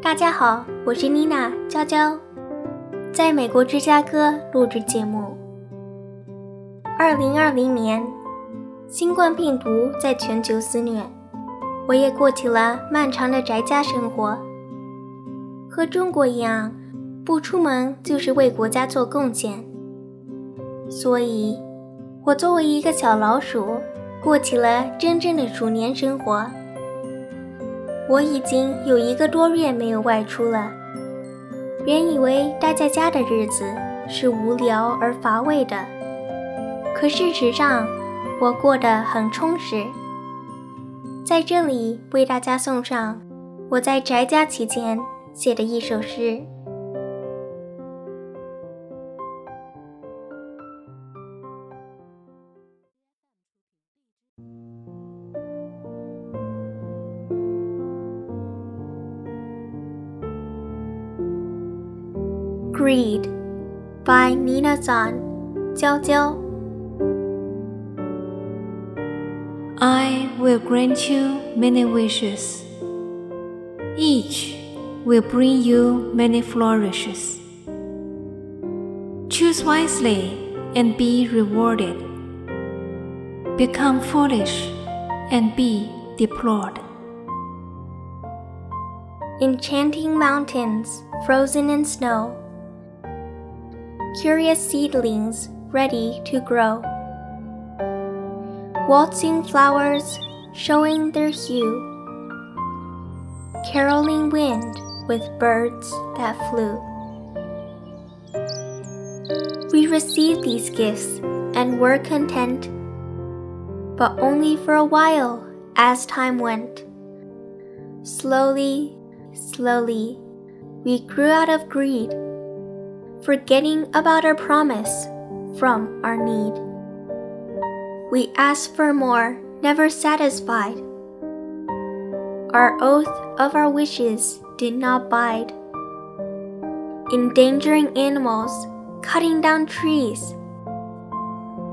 大家好，我是妮娜娇娇，在美国芝加哥录制节目。二零二零年，新冠病毒在全球肆虐，我也过起了漫长的宅家生活。和中国一样，不出门就是为国家做贡献。所以，我作为一个小老鼠，过起了真正的鼠年生活。我已经有一个多月没有外出了。原以为待在家的日子是无聊而乏味的，可事实上，我过得很充实。在这里为大家送上我在宅家期间写的一首诗。Greed by Nina Zan, Jiao Jiao. I will grant you many wishes. Each will bring you many flourishes. Choose wisely and be rewarded. Become foolish and be deplored. Enchanting mountains frozen in snow curious seedlings ready to grow. Waltzing flowers showing their hue, caroling wind with birds that flew. We received these gifts and were content, but only for a while as time went. Slowly, slowly, we grew out of greed forgetting about our promise from our need. We ask for more, never satisfied. Our oath of our wishes did not bide. Endangering animals, cutting down trees,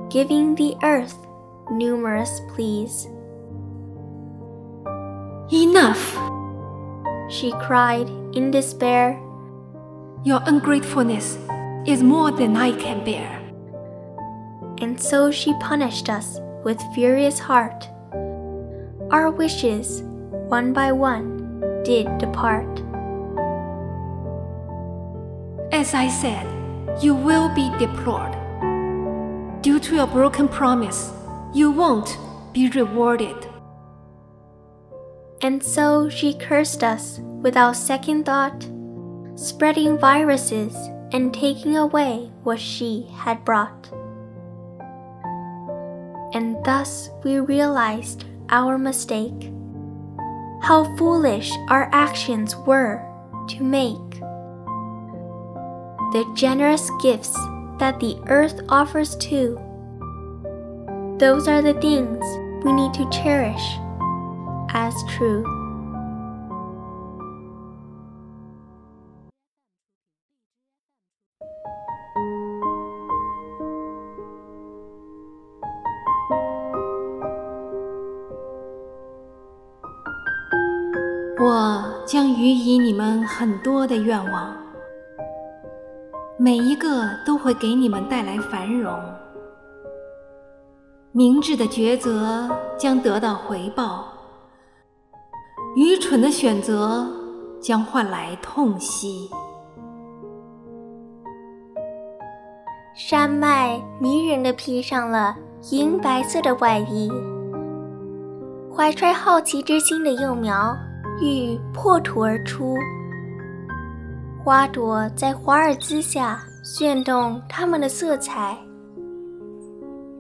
giving the earth numerous pleas. Enough! She cried in despair your ungratefulness is more than I can bear. And so she punished us with furious heart. Our wishes, one by one, did depart. As I said, you will be deplored. Due to your broken promise, you won't be rewarded. And so she cursed us without second thought spreading viruses and taking away what she had brought. And thus we realized our mistake, how foolish our actions were to make. The generous gifts that the earth offers too. Those are the things we need to cherish as true. 我将予以你们很多的愿望，每一个都会给你们带来繁荣。明智的抉择将得到回报，愚蠢的选择将换来痛惜。山脉迷人的披上了银白色的外衣，怀揣好奇之心的幼苗。欲破土而出，花朵在华尔兹下炫动它们的色彩，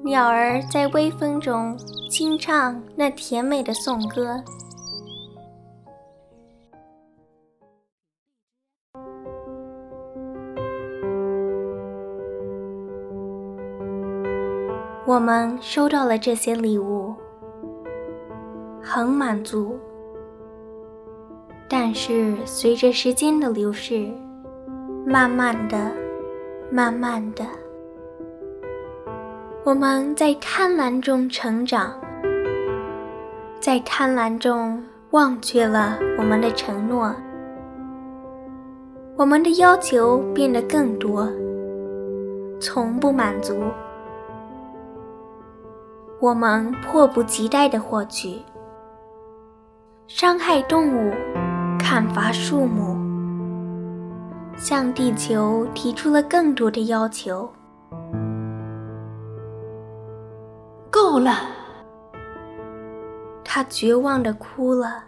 鸟儿在微风中轻唱那甜美的颂歌。我们收到了这些礼物，很满足。是随着时间的流逝，慢慢的、慢慢的，我们在贪婪中成长，在贪婪中忘却了我们的承诺，我们的要求变得更多，从不满足。我们迫不及待地获取，伤害动物，砍伐树木，向地球提出了更多的要求。够了！他绝望的哭了。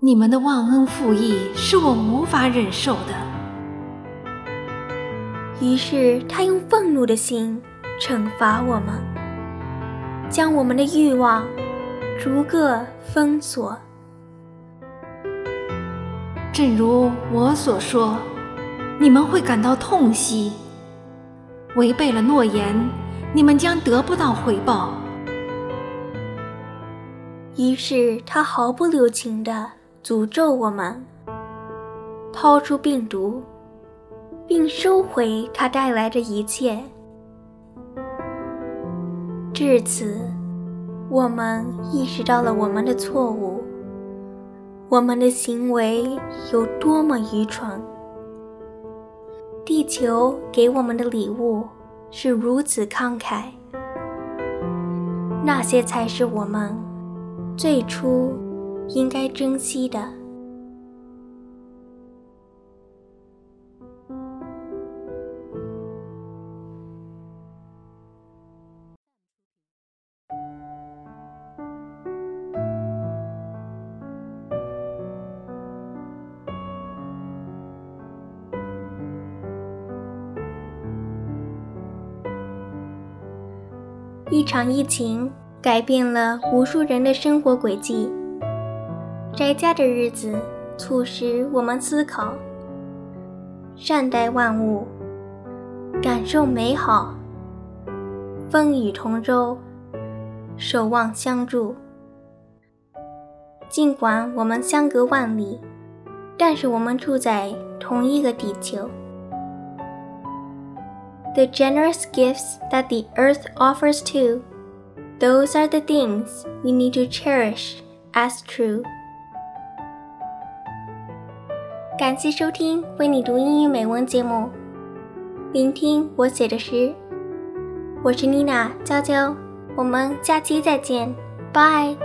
你们的忘恩负义是我无法忍受的。于是他用愤怒的心惩罚我们，将我们的欲望逐个封锁。正如我所说，你们会感到痛惜，违背了诺言。你们将得不到回报。于是他毫不留情地诅咒我们，抛出病毒，并收回他带来的一切。至此，我们意识到了我们的错误，我们的行为有多么愚蠢。地球给我们的礼物。是如此慷慨，那些才是我们最初应该珍惜的。一场疫情改变了无数人的生活轨迹。宅家的日子促使我们思考，善待万物，感受美好，风雨同舟，守望相助。尽管我们相隔万里，但是我们住在同一个地球。the generous gifts that the earth offers too. Those are the things we need to cherish as true. 感谢收听为你读英语美文节目，聆听我写的诗。我是妮娜娇娇，我们下期再见，拜。